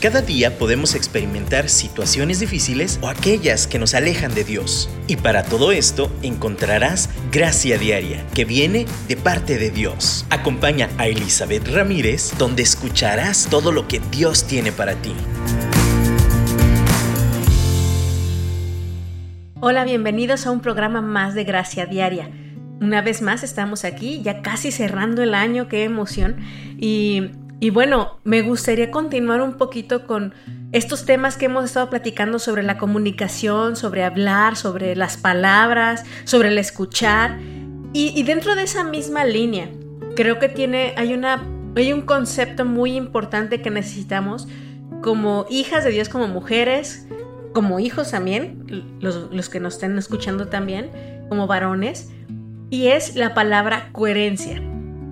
Cada día podemos experimentar situaciones difíciles o aquellas que nos alejan de Dios. Y para todo esto encontrarás gracia diaria que viene de parte de Dios. Acompaña a Elizabeth Ramírez donde escucharás todo lo que Dios tiene para ti. Hola, bienvenidos a un programa más de Gracia Diaria. Una vez más estamos aquí, ya casi cerrando el año, qué emoción. Y y bueno, me gustaría continuar un poquito con estos temas que hemos estado platicando sobre la comunicación, sobre hablar, sobre las palabras, sobre el escuchar. Y, dentro de esa misma línea, creo que tiene, hay, una, hay un concepto muy importante que necesitamos como hijas de Dios, como mujeres, como hijos también, los, los que nos estén escuchando también, como varones, y es la palabra coherencia.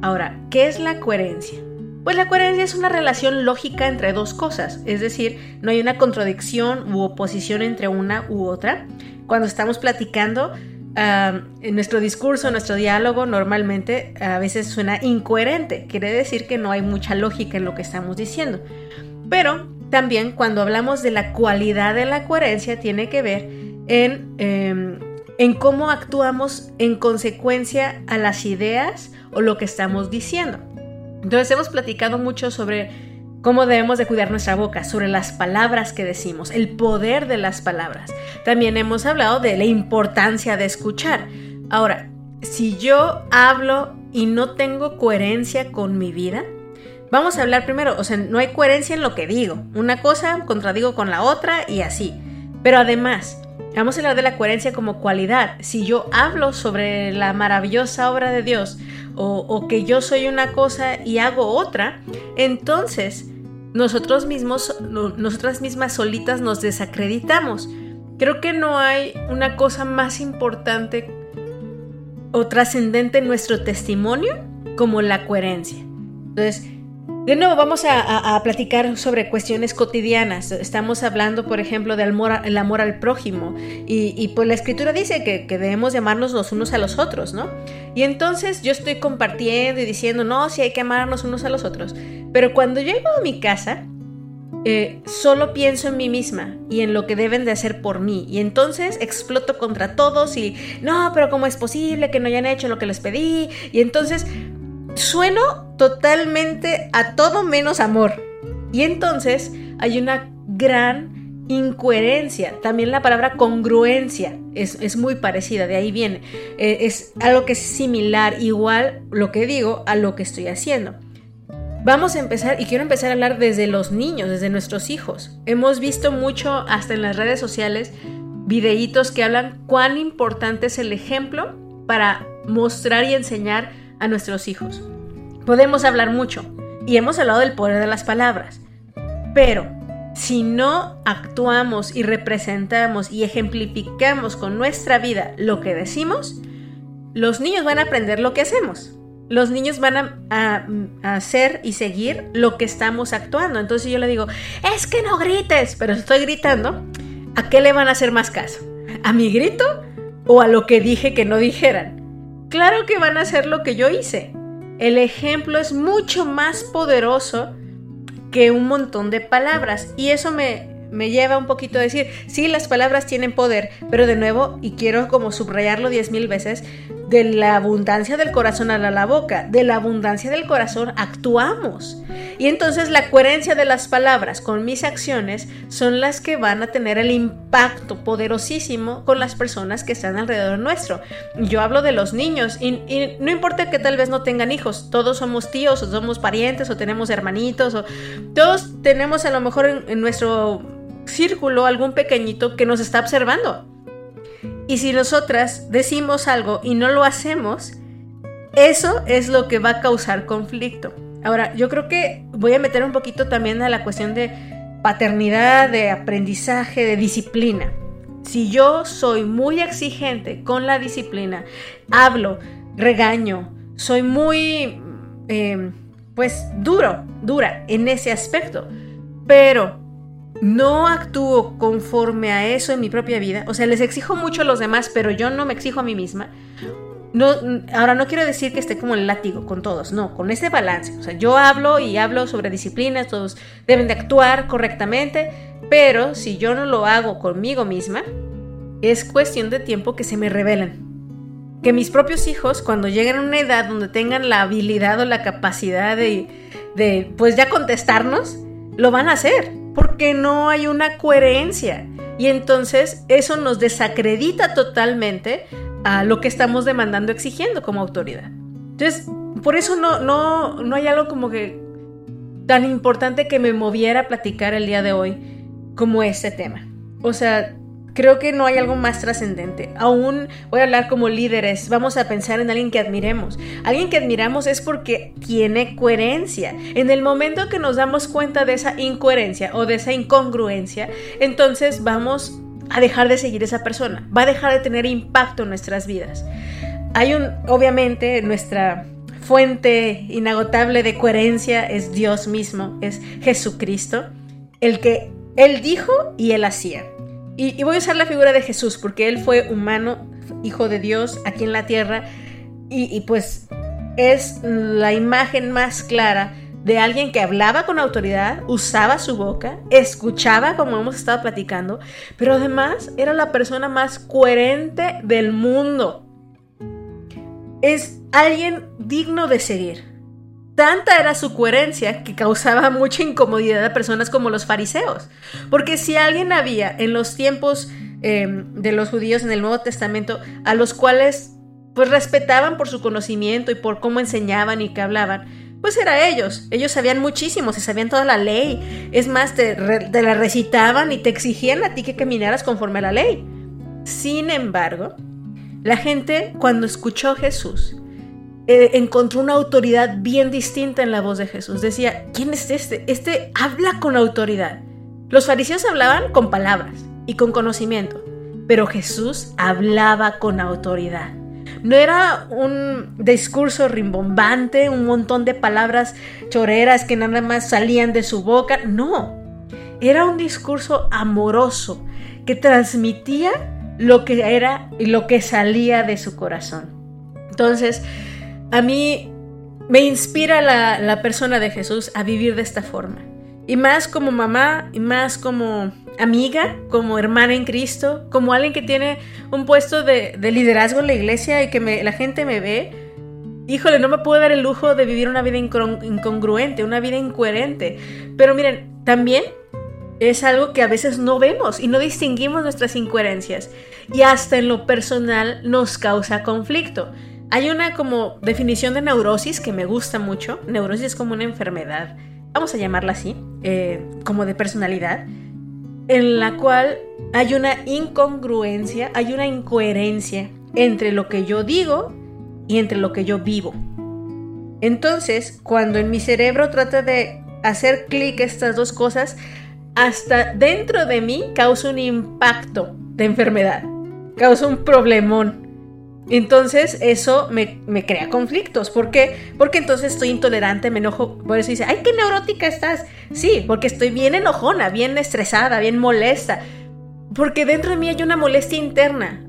Ahora, ¿qué es la coherencia? Pues la coherencia es una relación lógica entre dos cosas, es decir, no hay una contradicción u oposición entre una u otra. Cuando estamos platicando, en nuestro discurso, nuestro diálogo normalmente a veces suena incoherente, quiere decir que no hay mucha lógica en lo que estamos diciendo. Pero también cuando hablamos de la cualidad de la coherencia tiene que ver en, em, en cómo actuamos en consecuencia a las ideas o lo que estamos diciendo. Entonces hemos platicado mucho sobre cómo debemos de cuidar nuestra boca, sobre las palabras que decimos, el poder de las palabras. También hemos hablado de la importancia de escuchar. Ahora, si yo hablo y no tengo coherencia con mi vida, vamos a hablar primero, o sea, no hay coherencia en lo que digo. Una cosa contradigo con la otra y así. Pero además, vamos a hablar de la coherencia como cualidad. Si yo hablo sobre la maravillosa obra de Dios, o, que yo soy una cosa y hago otra, entonces nosotros mismos, nosotras mismas solitas nos desacreditamos. Creo que no hay una cosa más importante o trascendente en nuestro testimonio como la coherencia. Entonces, de nuevo, vamos a, platicar sobre cuestiones cotidianas. Estamos hablando, por ejemplo, del amor, el amor al prójimo. Y, pues la escritura dice que, debemos llamarnos los unos a los otros, ¿no? Y entonces yo estoy compartiendo y diciendo, no, sí hay que amarnos unos a los otros. Pero cuando llego a mi casa, eh, solo pienso en mí misma y en lo que deben de hacer por mí. Y entonces exploto contra todos y, no, pero ¿cómo es posible que no hayan hecho lo que les pedí? Y entonces sueno totalmente a todo menos amor. Y entonces hay una gran incoherencia. También la palabra congruencia es, muy parecida, de ahí viene. Eh, es algo que es similar, igual lo que digo a lo que estoy haciendo. Vamos a empezar, y quiero empezar a hablar desde los niños, desde nuestros hijos. Hemos visto mucho hasta en las redes sociales videitos que hablan cuán importante es el ejemplo para mostrar y enseñar a nuestros hijos. Podemos hablar mucho y hemos hablado del poder de las palabras, pero si no actuamos y representamos y ejemplificamos con nuestra vida lo que decimos, los niños van a aprender lo que hacemos. Los niños van a, hacer y seguir lo que estamos actuando. Entonces yo le digo, es que no grites, pero estoy gritando. ¿A qué le van a hacer más caso? ¿A mi grito o a lo que dije que no dijeran? Claro que van a hacer lo que yo hice. El ejemplo es mucho más poderoso que un montón de palabras. Y eso me, me lleva un poquito a decir, sí, las palabras tienen poder, pero de nuevo, y quiero como subrayarlo diez mil veces, de la abundancia del corazón a la boca, de la abundancia del corazón actuamos. Y entonces la coherencia de las palabras con mis acciones son las que van a tener el impacto poderosísimo con las personas que están alrededor nuestro. Yo hablo de los niños y, no importa que tal vez no tengan hijos, todos somos tíos o somos parientes o tenemos hermanitos o todos tenemos a lo mejor en nuestro círculo algún pequeñito que nos está observando. Y si nosotras decimos algo y no lo hacemos, eso es lo que va a causar conflicto. Ahora, yo creo que voy a meter un poquito también a la cuestión de paternidad, de aprendizaje, de disciplina. Si yo soy muy exigente con la disciplina, hablo, regaño, soy muy, eh, pues, duro, dura en ese aspecto, pero no actúo conforme a eso en mi propia vida, o sea, les exijo mucho a los demás, pero yo no me exijo a mí misma, no, ahora no quiero decir que esté como el látigo con todos, no, con ese balance. O sea, yo hablo y hablo sobre disciplinas, todos deben de actuar correctamente, pero si yo no lo hago conmigo misma, es cuestión de tiempo que se me revelen. Que mis propios hijos, cuando lleguen a una edad donde tengan la habilidad o la capacidad de, de pues ya contestarnos, lo van a hacer, porque no hay una coherencia. Y entonces eso nos desacredita totalmente a lo que estamos demandando, exigiendo como autoridad. Entonces, por eso no, no, no hay algo como que tan importante que me moviera a platicar el día de hoy como este tema. O sea, creo que no hay algo más trascendente. Aún voy a hablar como líderes, vamos a pensar en alguien que admiremos. Alguien que admiramos es porque tiene coherencia. En el momento que nos damos cuenta de esa incoherencia o de esa incongruencia, entonces vamos a dejar de seguir esa persona, va a dejar de tener impacto en nuestras vidas. Hay un, obviamente, nuestra fuente inagotable de coherencia es Dios mismo, es Jesucristo, el que Él dijo y Él hacía. Y, voy a usar la figura de Jesús porque Él fue humano, hijo de Dios aquí en la tierra, y, pues es la imagen más clara de alguien que hablaba con autoridad, usaba su boca, escuchaba como hemos estado platicando, pero además era la persona más coherente del mundo. Es alguien digno de seguir. Tanta era su coherencia que causaba mucha incomodidad a personas como los fariseos. Porque si alguien había en los tiempos em, de los judíos en el Nuevo Testamento a los cuales pues respetaban por su conocimiento y por cómo enseñaban y que hablaban, pues era ellos. Ellos sabían muchísimo, se sabían toda la ley. Es más, te, la recitaban y te exigían a ti que caminaras conforme a la ley. Sin embargo, la gente cuando escuchó a Jesús eh, encontró una autoridad bien distinta en la voz de Jesús. Decía, ¿quién es este? Este habla con autoridad. Los fariseos hablaban con palabras y con conocimiento, pero Jesús hablaba con autoridad. No era un discurso rimbombante, un montón de palabras choreras que nada más salían de su boca. No, era un discurso amoroso que transmitía lo que era y lo que salía de su corazón. Entonces, a mí me inspira la, la persona de Jesús a vivir de esta forma. Y más como mamá, y más como amiga, como hermana en Cristo, como alguien que tiene un puesto de, liderazgo en la iglesia y que la gente me ve, híjole, no me puedo dar el lujo de vivir una vida incongruente, una vida incoherente. Pero miren, también es algo que a veces no vemos y no distinguimos nuestras incoherencias. Y hasta en lo personal nos causa conflicto. Hay una como definición de neurosis que me gusta mucho. Neurosis es como una enfermedad, vamos a llamarla así, eh, como de personalidad en la cual hay una incongruencia, hay una incoherencia entre lo que yo digo y entre lo que yo vivo. Entonces, cuando en mi cerebro trata de hacer clic estas dos cosas, hasta dentro de mí causa un impacto de enfermedad, causa un problemón. Entonces eso me, crea conflictos. ¿Por qué? Porque entonces estoy intolerante, me enojo. Por eso dice, ay, qué neurótica estás. Sí, porque estoy bien enojona, bien estresada, bien molesta. Porque dentro de mí hay una molestia interna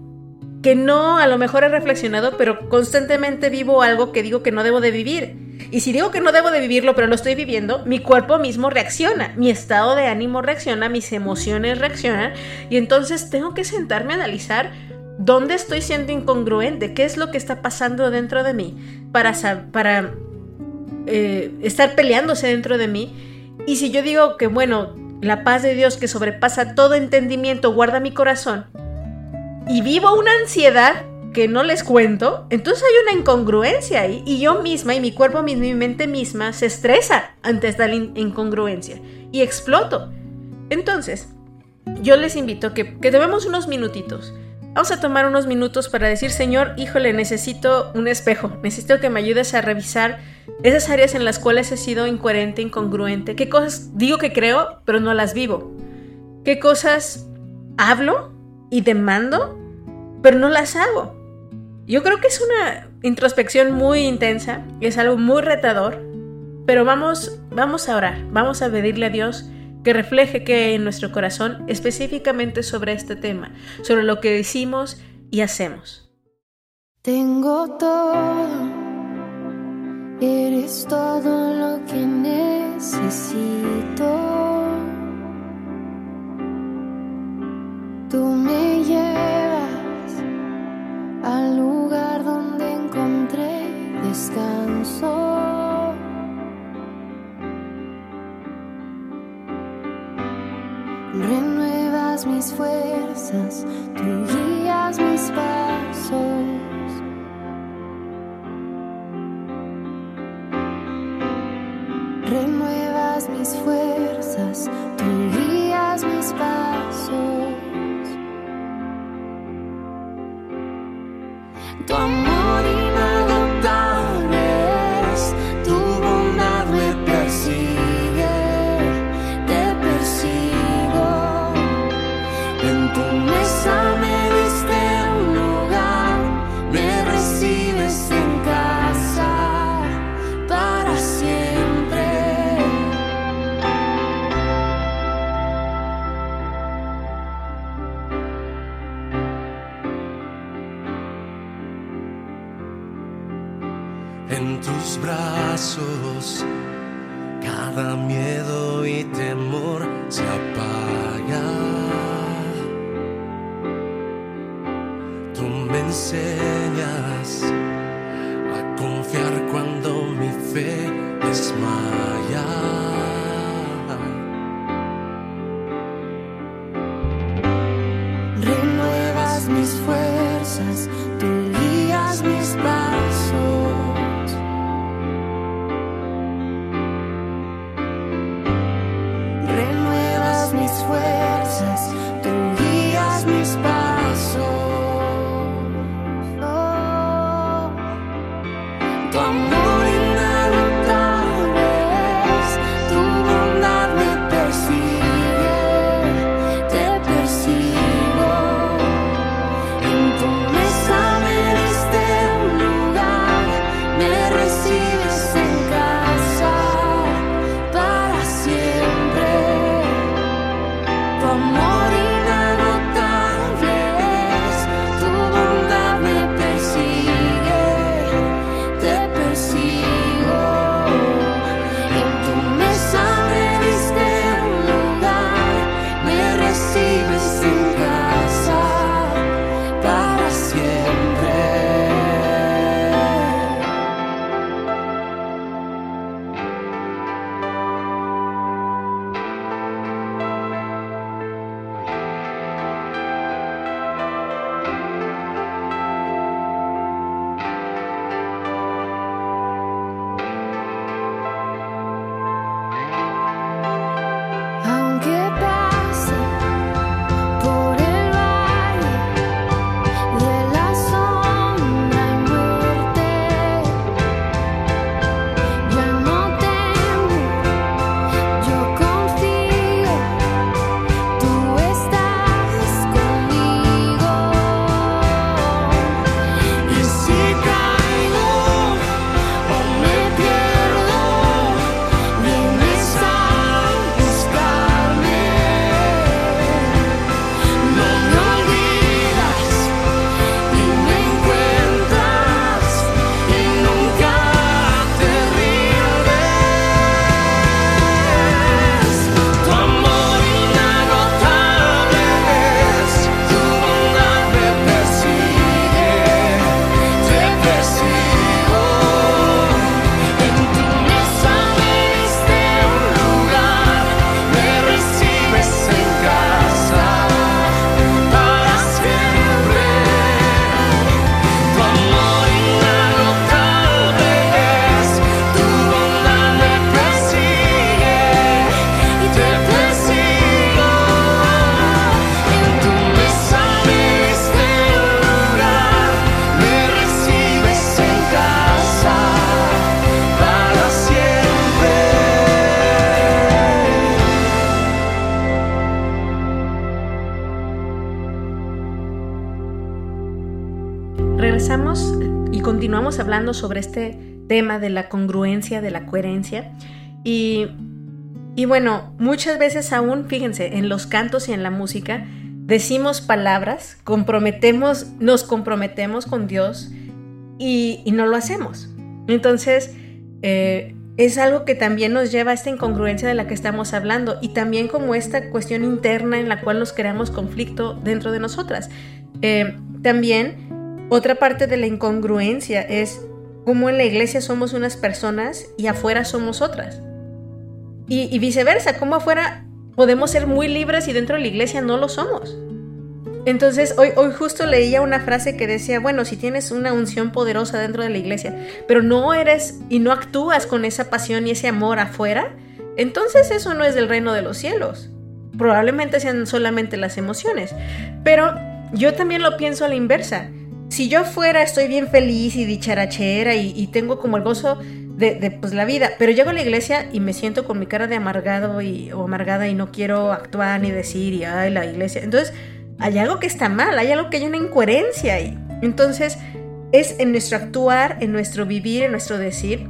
que no a lo mejor he reflexionado, pero constantemente vivo algo que digo que no debo de vivir. Y si digo que no debo de vivirlo, pero lo estoy viviendo, mi cuerpo mismo reacciona, mi estado de ánimo reacciona, mis emociones reaccionan, y entonces tengo que sentarme a analizar ¿Dónde estoy siendo incongruente? ¿Qué es lo que está pasando dentro de mí para, eh, estar peleándose dentro de mí? Y si yo digo que, bueno, la paz de Dios que sobrepasa todo entendimiento guarda mi corazón y vivo una ansiedad que no les cuento, entonces hay una incongruencia ahí y yo misma y mi cuerpo mismo y mi mente misma se estresa ante esta incongruencia y exploto. Entonces, yo les invito que, que debemos unos minutitos Vamos a tomar unos minutos para decir, Señor, híjole, necesito un espejo, necesito que me ayudes a revisar esas áreas en las cuales he sido incoherente, incongruente, qué cosas digo que creo, pero no las vivo, qué cosas hablo y demando, pero no las hago. Yo creo que es una introspección muy intensa, es algo muy retador, pero vamos, vamos a orar, vamos a pedirle a Dios que refleje que en nuestro corazón específicamente sobre este tema, sobre lo que decimos y hacemos. Tengo todo, eres todo lo que necesito. Tú me llevas al lugar donde encontré descanso. Renuevas mis fuerzas, tú guías mis pasos. renuevas mis fuerzas, tú guías mis pasos. Tu Regresamos y continuamos hablando sobre este tema de la congruencia, de la coherencia. Y, y bueno, muchas veces aún, fíjense, en los cantos y en la música, decimos palabras, comprometemos, nos comprometemos con Dios y, no lo hacemos. Entonces, eh, es algo que también nos lleva a esta incongruencia de la que estamos hablando y también como esta cuestión interna en la cual nos creamos conflicto dentro de nosotras. Eh, también otra parte de la incongruencia es cómo en la iglesia somos unas personas y afuera somos otras. Y, viceversa, cómo afuera podemos ser muy libres y dentro de la iglesia no lo somos. Entonces, hoy, hoy justo leía una frase que decía, bueno, si tienes una unción poderosa dentro de la iglesia, pero no eres y no actúas con esa pasión y ese amor afuera, entonces eso no es del reino de los cielos. Probablemente sean solamente las emociones. Pero yo también lo pienso a la inversa. Si yo fuera estoy bien feliz y dicharachera y, y tengo como el gozo de, pues, la vida, pero llego a la iglesia y me siento con mi cara de amargado y, o amargada y no quiero actuar ni decir y ay, la iglesia. Entonces, hay algo que está mal, hay algo que hay una incoherencia ahí. Entonces, es en nuestro actuar, en nuestro vivir, en nuestro decir,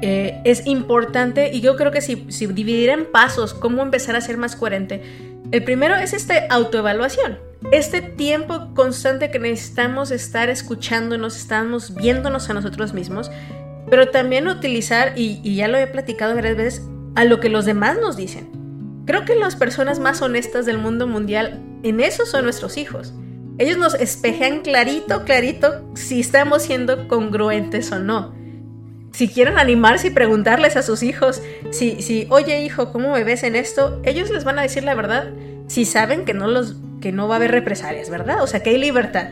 eh, es importante y yo creo que si, si dividir en pasos cómo empezar a ser más coherente, el primero es esta autoevaluación, este tiempo constante que necesitamos estar escuchándonos, estamos viéndonos a nosotros mismos, pero también utilizar, y, ya lo he platicado varias veces, a lo que los demás nos dicen. Creo que las personas más honestas del mundo mundial en eso son nuestros hijos. Ellos nos espejean clarito, clarito si estamos siendo congruentes o no. Si quieren animarse y preguntarles a sus hijos si, si, oye hijo, ¿cómo me ves en esto? Ellos les van a decir la verdad si saben que no, los, que no va a haber represalias, ¿verdad? O sea, que hay libertad.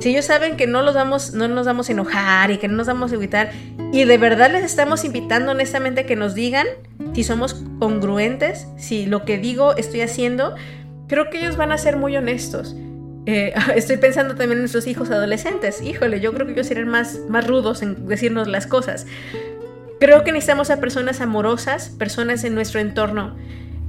Si ellos saben que no, los vamos, no nos vamos a enojar y que no nos vamos a evitar y de verdad les estamos invitando honestamente que nos digan si somos congruentes, si lo que digo estoy haciendo, creo que ellos van a ser muy honestos. Eh, estoy pensando también en nuestros hijos adolescentes. Híjole, yo creo que ellos serían más, más rudos en decirnos las cosas. Creo que necesitamos a personas amorosas, personas en nuestro entorno,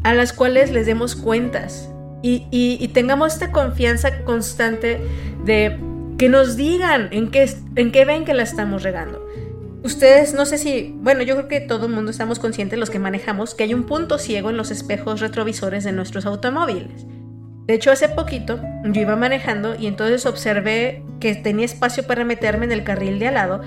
a las cuales les demos cuentas y, y, tengamos esta confianza constante de que nos digan en qué, en qué ven que la estamos regando. Ustedes, no sé si, bueno, yo creo que todo el mundo estamos conscientes, los que manejamos, que hay un punto ciego en los espejos retrovisores de nuestros automóviles. De hecho, hace poquito yo iba manejando y entonces observé que tenía espacio para meterme en el carril de al lado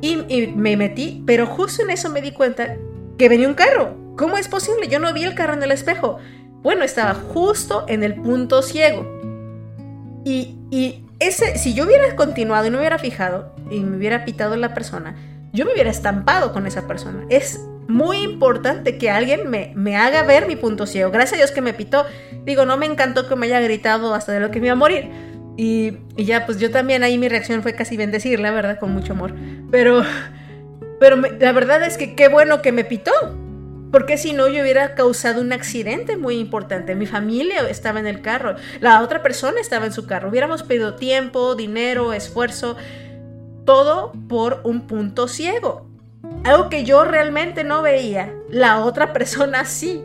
y, me metí, pero justo en eso me di cuenta que venía un carro. ¿Cómo es posible? Yo no vi el carro en el espejo. Bueno, estaba justo en el punto ciego. Y, y ese, si yo hubiera continuado y no hubiera fijado y me hubiera pitado la persona, yo me hubiera estampado con esa persona. Es muy importante que alguien me, me, haga ver mi punto ciego. Gracias a Dios que me pitó. Digo, no me encantó que me haya gritado hasta de lo que me iba a morir. Y, y ya, pues yo también ahí mi reacción fue casi bendecirle, la verdad, con mucho amor. Pero, pero la verdad es que qué bueno que me pitó. Porque si no, yo hubiera causado un accidente muy importante. Mi familia estaba en el carro, la otra persona estaba en su carro. Hubiéramos pedido tiempo, dinero, esfuerzo todo por un punto ciego. Algo que yo realmente no veía, la otra persona sí.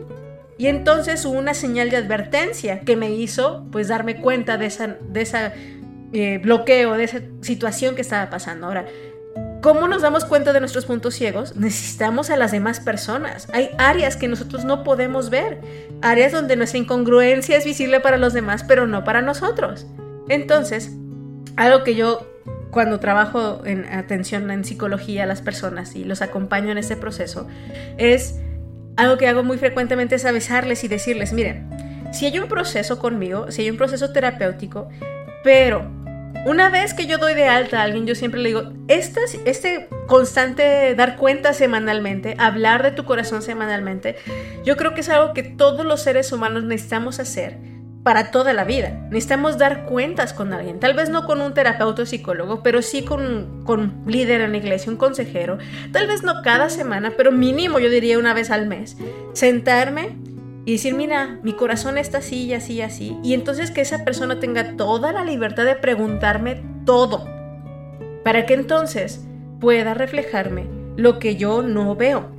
Y entonces hubo una señal de advertencia que me hizo pues darme cuenta de esa, de eh, bloqueo, de esa situación que estaba pasando. Ahora, ¿cómo nos damos cuenta de nuestros puntos ciegos? Necesitamos a las demás personas. Hay áreas que nosotros no podemos ver, áreas donde nuestra incongruencia es visible para los demás, pero no para nosotros. Entonces, algo que yo cuando trabajo en atención en psicología a las personas y los acompaño en este proceso, es algo que hago muy frecuentemente es avisarles y decirles, miren, si hay un proceso conmigo, si hay un proceso terapéutico, pero una vez que yo doy de alta a alguien, yo siempre le digo, este, este constante dar cuenta semanalmente, hablar de tu corazón semanalmente, yo creo que es algo que todos los seres humanos necesitamos hacer para toda la vida. Necesitamos dar cuentas con alguien, tal vez no con un terapeuta o psicólogo, pero sí con, con un líder en la iglesia, un consejero, tal vez no cada semana, pero mínimo yo diría una vez al mes, sentarme y decir, mira, mi corazón está así y así y así, y entonces que esa persona tenga toda la libertad de preguntarme todo, para que entonces pueda reflejarme lo que yo no veo.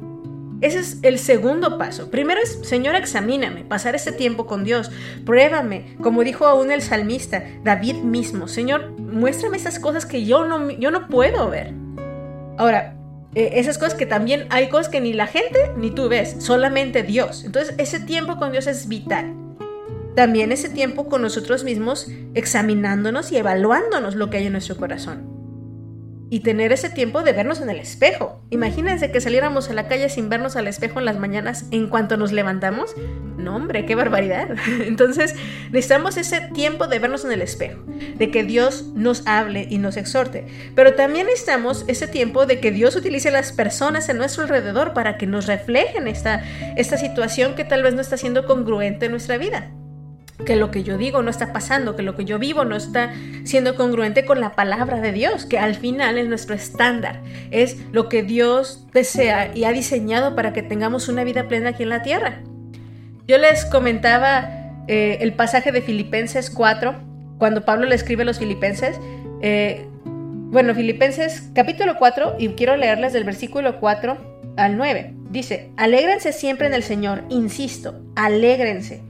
Ese es el segundo paso. Primero es, Señor, examíname, pasar ese tiempo con Dios, pruébame, como dijo aún el salmista, David mismo, Señor, muéstrame esas cosas que yo no, yo no puedo ver. Ahora, eh, esas cosas que también hay cosas que ni la gente ni tú ves, solamente Dios. Entonces, ese tiempo con Dios es vital. También ese tiempo con nosotros mismos, examinándonos y evaluándonos lo que hay en nuestro corazón. Y tener ese tiempo de vernos en el espejo. Imagínense que saliéramos a la calle sin vernos al espejo en las mañanas en cuanto nos levantamos. No, hombre, qué barbaridad. Entonces, necesitamos ese tiempo de vernos en el espejo, de que Dios nos hable y nos exhorte. Pero también necesitamos ese tiempo de que Dios utilice las personas en nuestro alrededor para que nos reflejen esta situación que tal vez no está siendo congruente en nuestra vida que lo que yo digo no está pasando, que lo que yo vivo no está siendo congruente con la palabra de Dios, que al final es nuestro estándar, es lo que Dios desea y ha diseñado para que tengamos una vida plena aquí en la tierra. Yo les comentaba eh, el pasaje de Filipenses 4, cuando Pablo le escribe a los filipenses. Eh, bueno, Filipenses capítulo 4, y quiero leerles del versículo 4 al 9. Dice, alégrense siempre en el Señor, insisto, alégrense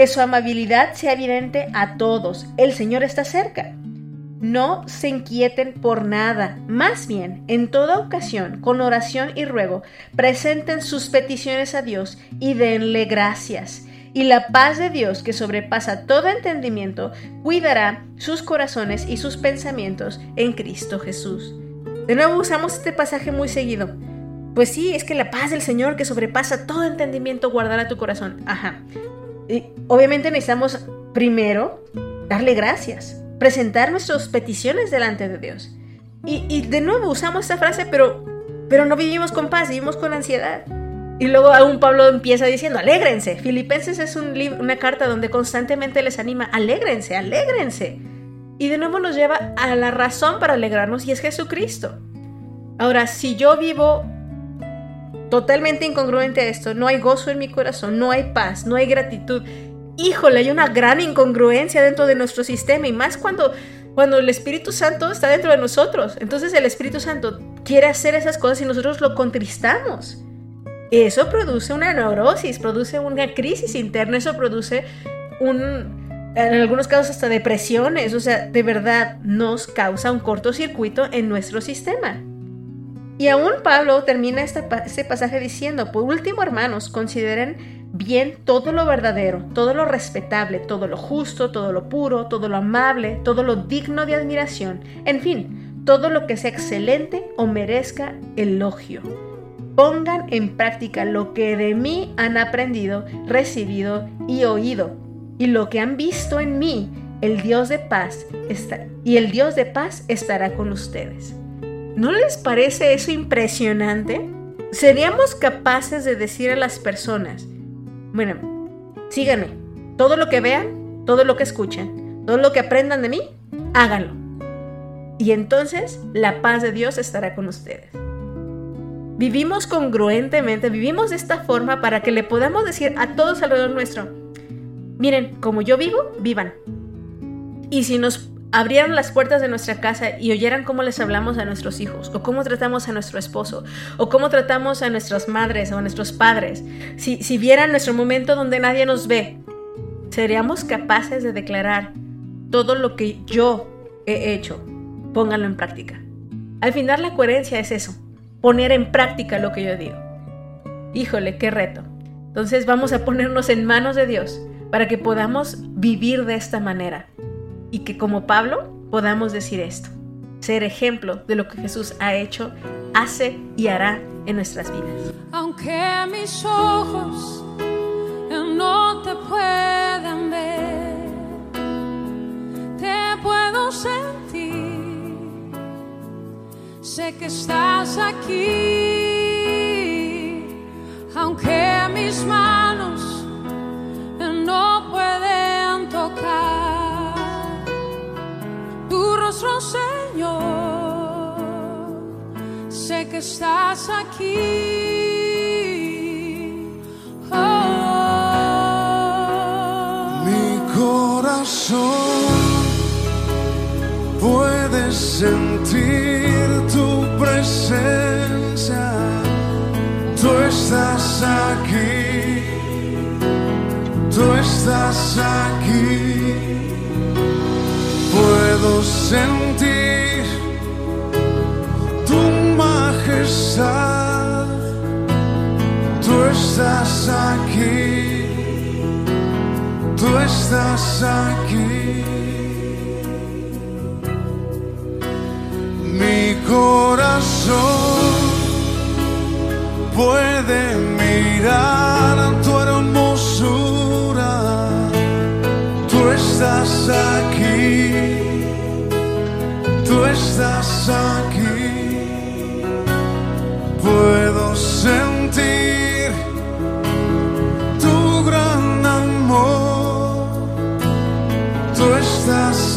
que su amabilidad sea evidente a todos. El Señor está cerca. No se inquieten por nada, más bien, en toda ocasión, con oración y ruego, presenten sus peticiones a Dios y denle gracias. Y la paz de Dios, que sobrepasa todo entendimiento, cuidará sus corazones y sus pensamientos en Cristo Jesús. De nuevo usamos este pasaje muy seguido. Pues sí, es que la paz del Señor que sobrepasa todo entendimiento guardará tu corazón. Ajá obviamente necesitamos primero darle gracias, presentar nuestras peticiones delante de Dios. Y, de nuevo usamos esta frase, pero, pero no vivimos con paz, vivimos con ansiedad. Y luego aún Pablo empieza diciendo, alégrense. Filipenses es un una carta donde constantemente les anima, alégrense, alégrense. Y de nuevo nos lleva a la razón para alegrarnos y es Jesucristo. Ahora, si yo vivo totalmente incongruente a esto. No hay gozo en mi corazón, no hay paz, no hay gratitud. Híjole, hay una gran incongruencia dentro de nuestro sistema y más cuando, cuando el Espíritu Santo está dentro de nosotros. Entonces el Espíritu Santo quiere hacer esas cosas y nosotros lo contristamos. Eso produce una neurosis, produce una crisis interna, eso produce un, en algunos casos hasta depresiones, o sea, de verdad nos causa un cortocircuito en nuestro sistema. Y aún Pablo termina este, pasaje diciendo, por último hermanos, consideren bien todo lo verdadero, todo lo respetable, todo lo justo, todo lo puro, todo lo amable, todo lo digno de admiración, en fin, todo lo que sea excelente o merezca elogio. Pongan en práctica lo que de mí han aprendido, recibido y oído, y lo que han visto en mí, el Dios de paz está, y el Dios de paz estará con ustedes. ¿No les parece eso impresionante? Seríamos capaces de decir a las personas, bueno, síganme, todo lo que vean, todo lo que escuchen, todo lo que aprendan de mí, háganlo. Y entonces la paz de Dios estará con ustedes. Vivimos congruentemente, vivimos de esta forma para que le podamos decir a todos alrededor nuestro, miren, como yo vivo, vivan. Y si nos abrieran las puertas de nuestra casa y oyeran cómo les hablamos a nuestros hijos, o cómo tratamos a nuestro esposo, o cómo tratamos a nuestras madres o a nuestros padres, si, si vieran nuestro momento donde nadie nos ve, seríamos capaces de declarar todo lo que yo he hecho, pónganlo en práctica. Al final la coherencia es eso, poner en práctica lo que yo digo. Híjole, qué reto. Entonces vamos a ponernos en manos de Dios para que podamos vivir de esta manera y que como Pablo podamos decir esto, ser ejemplo de lo que Jesús ha hecho, hace y hará en nuestras vidas. Aunque mis ojos no te puedan ver, te puedo sentir, sé que estás aquí, aunque mis manos estás aquí. Estás aquí, tú estás aquí. Mi corazón puede mirar tu hermosura. Tú estás aquí,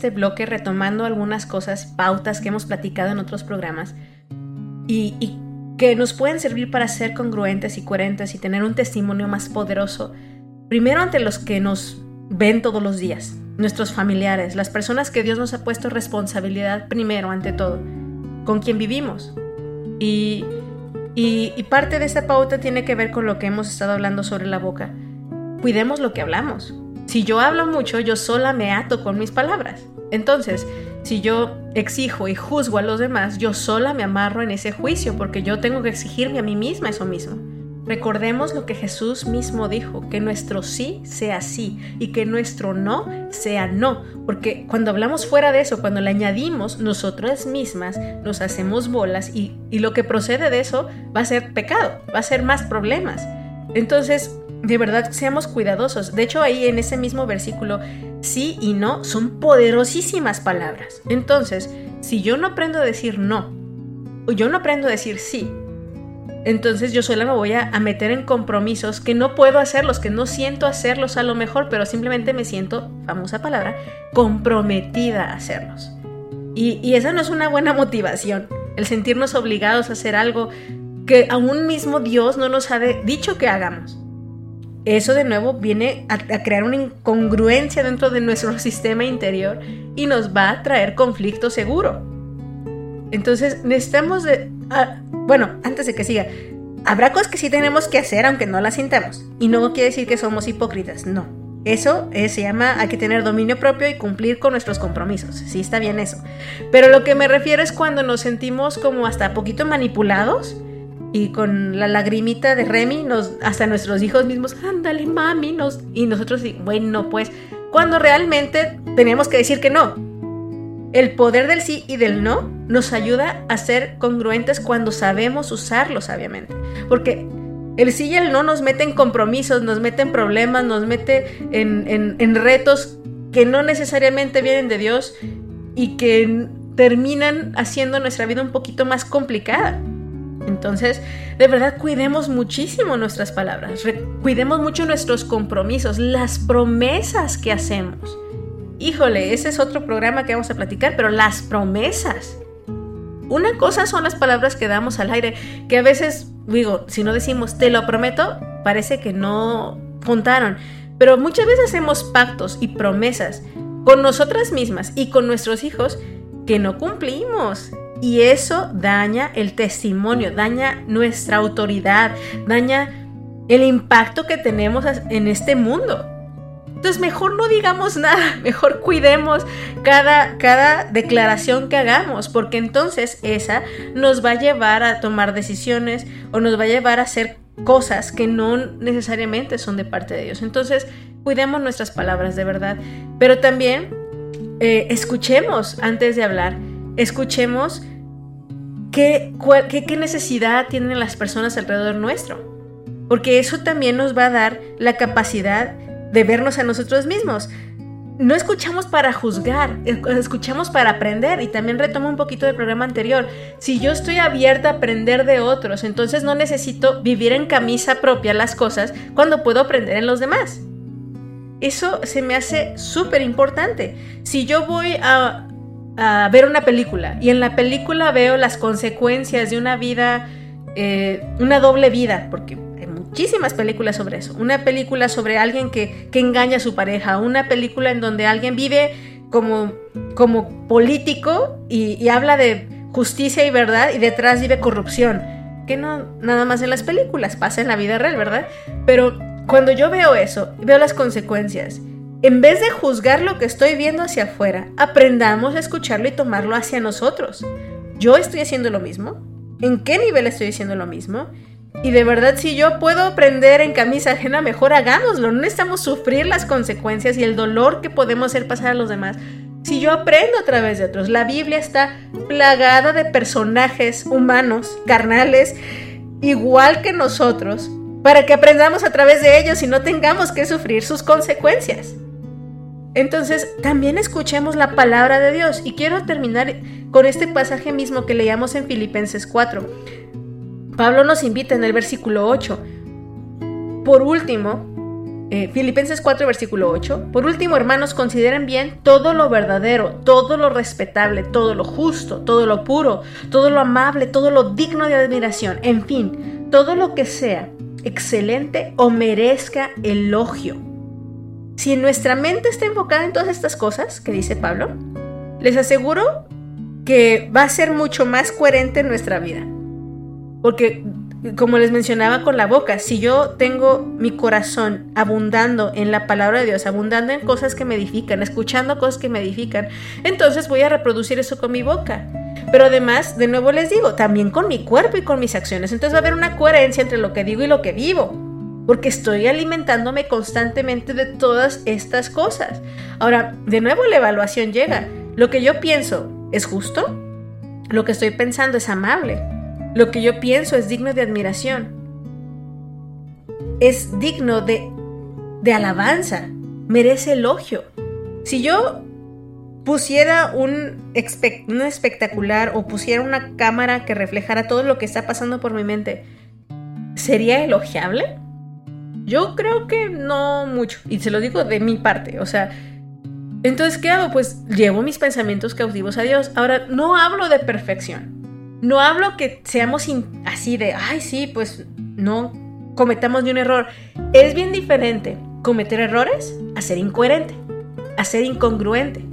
este bloque retomando algunas cosas, pautas que hemos platicado en otros programas y, que nos pueden servir para ser congruentes y coherentes y tener un testimonio más poderoso, primero ante los que nos ven todos los días, nuestros familiares, las personas que Dios nos ha puesto responsabilidad primero ante todo, con quien vivimos. Y, y, parte de esta pauta tiene que ver con lo que hemos estado hablando sobre la boca. Cuidemos lo que hablamos. Si yo hablo mucho, yo sola me ato con mis palabras. Entonces, si yo exijo y juzgo a los demás, yo sola me amarro en ese juicio porque yo tengo que exigirme a mí misma eso mismo. Recordemos lo que Jesús mismo dijo, que nuestro sí sea sí y que nuestro no sea no, porque cuando hablamos fuera de eso, cuando le añadimos, nosotras mismas nos hacemos bolas y, lo que procede de eso va a ser pecado, va a ser más problemas. Entonces, de verdad seamos cuidadosos. De hecho, ahí en ese mismo versículo, sí y no son poderosísimas palabras. Entonces, si yo no aprendo a decir no, o yo no aprendo a decir sí, entonces yo sola me voy a, meter en compromisos que no puedo hacerlos, que no siento hacerlos a lo mejor, pero simplemente me siento, famosa palabra, comprometida a hacerlos. Y, y esa no es una buena motivación, el sentirnos obligados a hacer algo que aún mismo Dios no nos ha dicho que hagamos. Eso de nuevo viene a, crear una incongruencia dentro de nuestro sistema interior y nos va a traer conflicto seguro. Entonces necesitamos de... Bueno, antes de que siga, habrá cosas que sí tenemos que hacer aunque no las sintamos. Y no quiere decir que somos hipócritas, no. Eso se llama hay que tener dominio propio y cumplir con nuestros compromisos. Sí, está bien eso. Pero lo que me refiero es cuando nos sentimos como hasta poquito manipulados y con la lagrimita de Remy, nos, hasta nuestros hijos mismos, ándale mami, nos, y nosotros, bueno, pues, cuando realmente teníamos que decir que no. El poder del sí y del no nos ayuda a ser congruentes cuando sabemos usarlo sabiamente. Porque el sí y el no nos meten compromisos, nos meten problemas, nos mete en, en retos que no necesariamente vienen de Dios y que terminan haciendo nuestra vida un poquito más complicada. Entonces, de verdad, cuidemos muchísimo nuestras palabras, cuidemos mucho nuestros compromisos, las promesas que hacemos. Híjole, ese es otro programa que vamos a platicar, pero las promesas. Una cosa son las palabras que damos al aire, que a veces, digo, si no decimos te lo prometo, parece que no contaron. Pero muchas veces hacemos pactos y promesas con nosotras mismas y con nuestros hijos que no cumplimos. Y eso daña el testimonio, daña nuestra autoridad, daña el impacto que tenemos en este mundo. Entonces mejor no digamos nada, mejor cuidemos cada, cada declaración que hagamos, porque entonces esa nos va a llevar a tomar decisiones o nos va a llevar a hacer cosas que no necesariamente son de parte de Dios. Entonces cuidemos nuestras palabras de verdad, pero también eh, escuchemos antes de hablar, escuchemos ¿Qué, qué, necesidad tienen las personas alrededor nuestro? Porque eso también nos va a dar la capacidad de vernos a nosotros mismos. No escuchamos para juzgar, escuchamos para aprender y también retomo un poquito del programa anterior. Si yo estoy abierta a aprender de otros, entonces no necesito vivir en camisa propia las cosas cuando puedo aprender en los demás. Eso se me hace súper importante. Si yo voy a, a ver una película y en la película veo las consecuencias de una vida, eh, una doble vida, porque hay muchísimas películas sobre eso. Una película sobre alguien que, engaña a su pareja, una película en donde alguien vive como, como político y, y habla de justicia y verdad y detrás vive corrupción. Que no nada más en las películas, pasa en la vida real, ¿verdad? Pero cuando yo veo eso, veo las consecuencias en vez de juzgar lo que estoy viendo hacia afuera, aprendamos a escucharlo y tomarlo hacia nosotros. ¿Yo estoy haciendo lo mismo? ¿En qué nivel estoy haciendo lo mismo? Y de verdad, si yo puedo aprender en camisa ajena, mejor hagámoslo. No necesitamos sufrir las consecuencias y el dolor que podemos hacer pasar a los demás. Si yo aprendo a través de otros, la Biblia está plagada de personajes humanos, carnales, igual que nosotros, para que aprendamos a través de ellos y no tengamos que sufrir sus consecuencias. Entonces, también escuchemos la palabra de Dios. Y quiero terminar con este pasaje mismo que leíamos en Filipenses 4. Pablo nos invita en el versículo 8. Por último, eh, Filipenses 4, versículo 8. Por último, hermanos, consideren bien todo lo verdadero, todo lo respetable, todo lo justo, todo lo puro, todo lo amable, todo lo digno de admiración. En fin, todo lo que sea excelente o merezca elogio si nuestra mente está enfocada en todas estas cosas que dice Pablo, les aseguro que va a ser mucho más coherente en nuestra vida. Porque, como les mencionaba con la boca, si yo tengo mi corazón abundando en la palabra de Dios, abundando en cosas que me edifican, escuchando cosas que me edifican, entonces voy a reproducir eso con mi boca. Pero además, de nuevo les digo, también con mi cuerpo y con mis acciones. Entonces va a haber una coherencia entre lo que digo y lo que vivo porque estoy alimentándome constantemente de todas estas cosas. Ahora, de nuevo la evaluación llega. Lo que yo pienso es justo, lo que estoy pensando es amable, lo que yo pienso es digno de admiración. es digno de, de alabanza, merece elogio. Si yo pusiera un, un, espectacular o pusiera una cámara que reflejara todo lo que está pasando por mi mente, ¿sería elogiable? Yo creo que no mucho. Y se lo digo de mi parte. O sea, entonces, ¿qué hago? Pues llevo mis pensamientos cautivos a Dios. Ahora, no hablo de perfección. No hablo que seamos así de, ay, sí, pues no cometamos ni un error. Es bien diferente cometer errores a ser incoherente, a ser incongruente.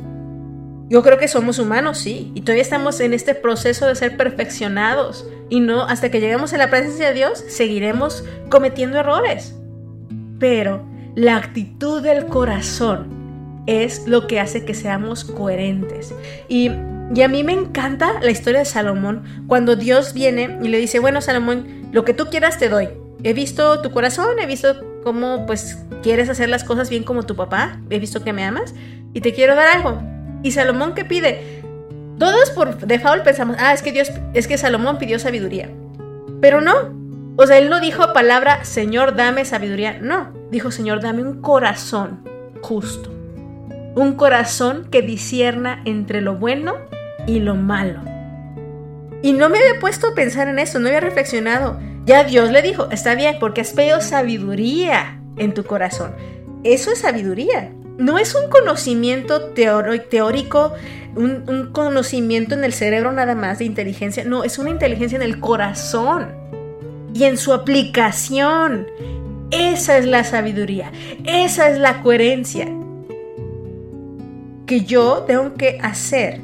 Yo creo que somos humanos, sí, y todavía estamos en este proceso de ser perfeccionados y no hasta que lleguemos a la presencia de Dios seguiremos cometiendo errores. Pero la actitud del corazón es lo que hace que seamos coherentes. Y, y, a mí me encanta la historia de Salomón, cuando Dios viene y le dice, bueno Salomón, lo que tú quieras te doy. He visto tu corazón, he visto cómo pues quieres hacer las cosas bien como tu papá, he visto que me amas y te quiero dar algo. Y Salomón qué pide? Todos por default pensamos, ah, es que Dios, es que Salomón pidió sabiduría. Pero no. O sea, él no dijo palabra, Señor, dame sabiduría. No. Dijo, Señor, dame un corazón justo. Un corazón que disierna entre lo bueno y lo malo. Y no me había puesto a pensar en eso, no había reflexionado. Ya Dios le dijo, está bien, porque has pedido sabiduría en tu corazón. Eso es sabiduría. No es un conocimiento teórico, un, un conocimiento en el cerebro nada más de inteligencia. No, es una inteligencia en el corazón y en su aplicación. Esa es la sabiduría, esa es la coherencia que yo tengo que hacer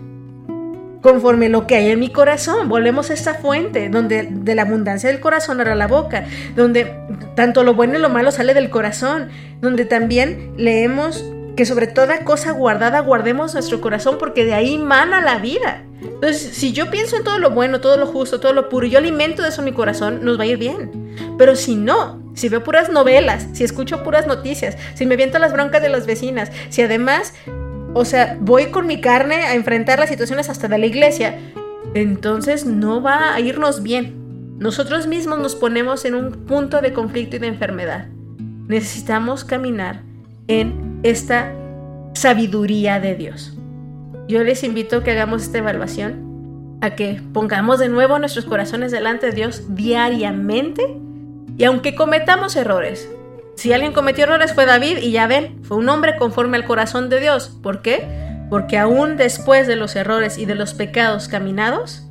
conforme lo que hay en mi corazón. Volvemos a esta fuente donde de la abundancia del corazón era la boca, donde tanto lo bueno y lo malo sale del corazón, donde también leemos que sobre toda cosa guardada guardemos nuestro corazón porque de ahí mana la vida. Entonces, si yo pienso en todo lo bueno, todo lo justo, todo lo puro, yo alimento de eso mi corazón, nos va a ir bien. Pero si no, si veo puras novelas, si escucho puras noticias, si me viento las broncas de las vecinas, si además, o sea, voy con mi carne a enfrentar las situaciones hasta de la iglesia, entonces no va a irnos bien. Nosotros mismos nos ponemos en un punto de conflicto y de enfermedad. Necesitamos caminar en esta sabiduría de Dios. Yo les invito a que hagamos esta evaluación, a que pongamos de nuevo nuestros corazones delante de Dios diariamente y aunque cometamos errores, si alguien cometió errores fue David y ya ven, fue un hombre conforme al corazón de Dios. ¿Por qué? Porque aún después de los errores y de los pecados caminados,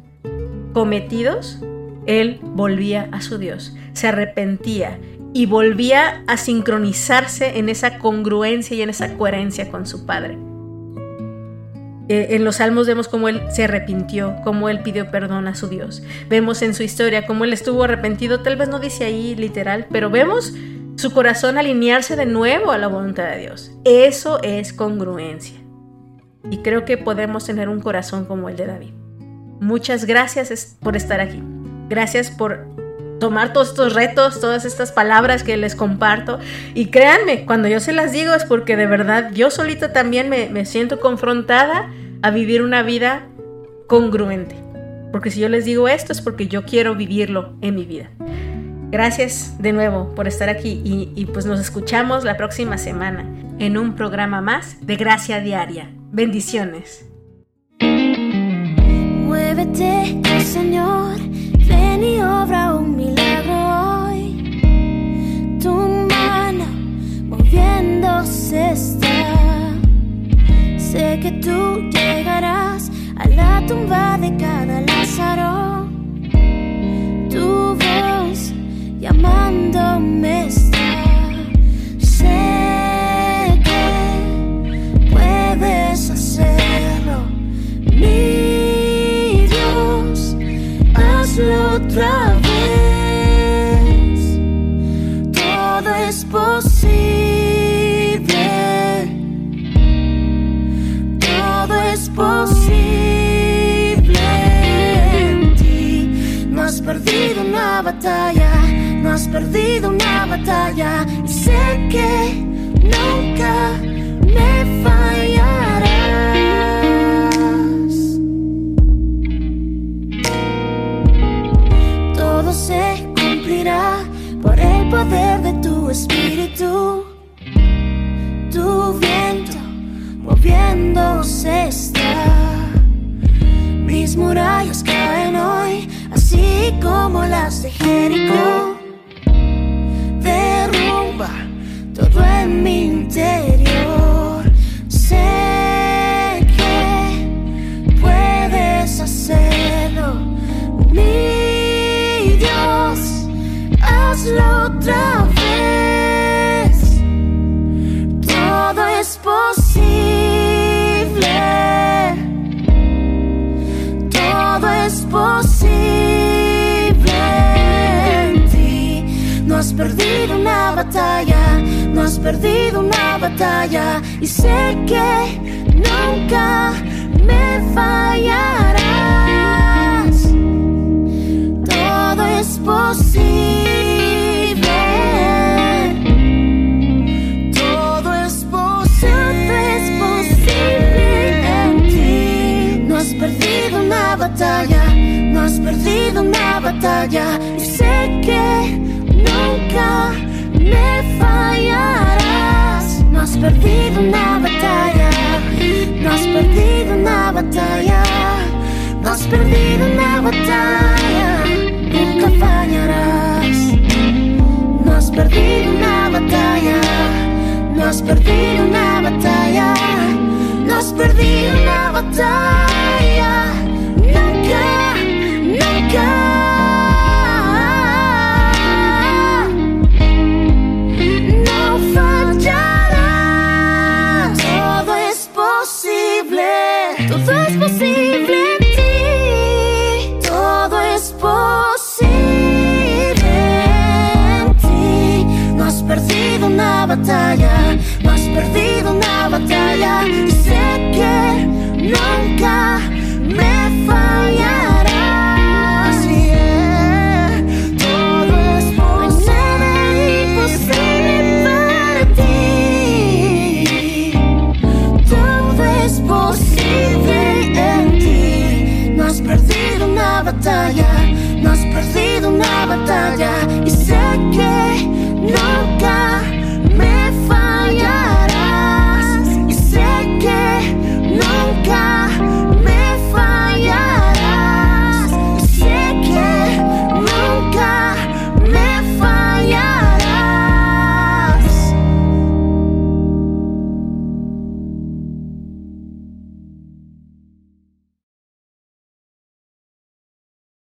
cometidos, él volvía a su Dios, se arrepentía y volvía a sincronizarse en esa congruencia y en esa coherencia con su Padre. Eh, en los salmos vemos cómo él se arrepintió, cómo él pidió perdón a su Dios. Vemos en su historia cómo él estuvo arrepentido, tal vez no dice ahí literal, pero vemos su corazón alinearse de nuevo a la voluntad de Dios. Eso es congruencia. Y creo que podemos tener un corazón como el de David. Muchas gracias por estar aquí. Gracias por tomar todos estos retos, todas estas palabras que les comparto. Y créanme, cuando yo se las digo es porque de verdad yo solita también me, me siento confrontada a vivir una vida congruente. Porque si yo les digo esto es porque yo quiero vivirlo en mi vida. Gracias de nuevo por estar aquí y, y, pues nos escuchamos la próxima semana en un programa más de Gracia Diaria. Bendiciones. Muévete, Señor que tú llegarás a la tumba de cada Lázaro. Tu voz llamándome está. Sé que puedes hacerlo. otra batalla, no has perdido una batalla. Y sé que nunca me fallarás. Todo se cumplirá por el poder de tu espíritu. Tu viento moviéndose está. Mis murallas caen hoy, así como las de let it go. Batalla. Y sé que nunca me fallarás. Todo es posible. Todo es posible. Todo es posible en ti. No has perdido una batalla. No has perdido una batalla. Y sé que nunca perdido una batalla. No has perdido una batalla. No has perdido una batalla. Nunca fallarás. No has perdido una batalla. No has perdido una batalla. No has perdido una batalla.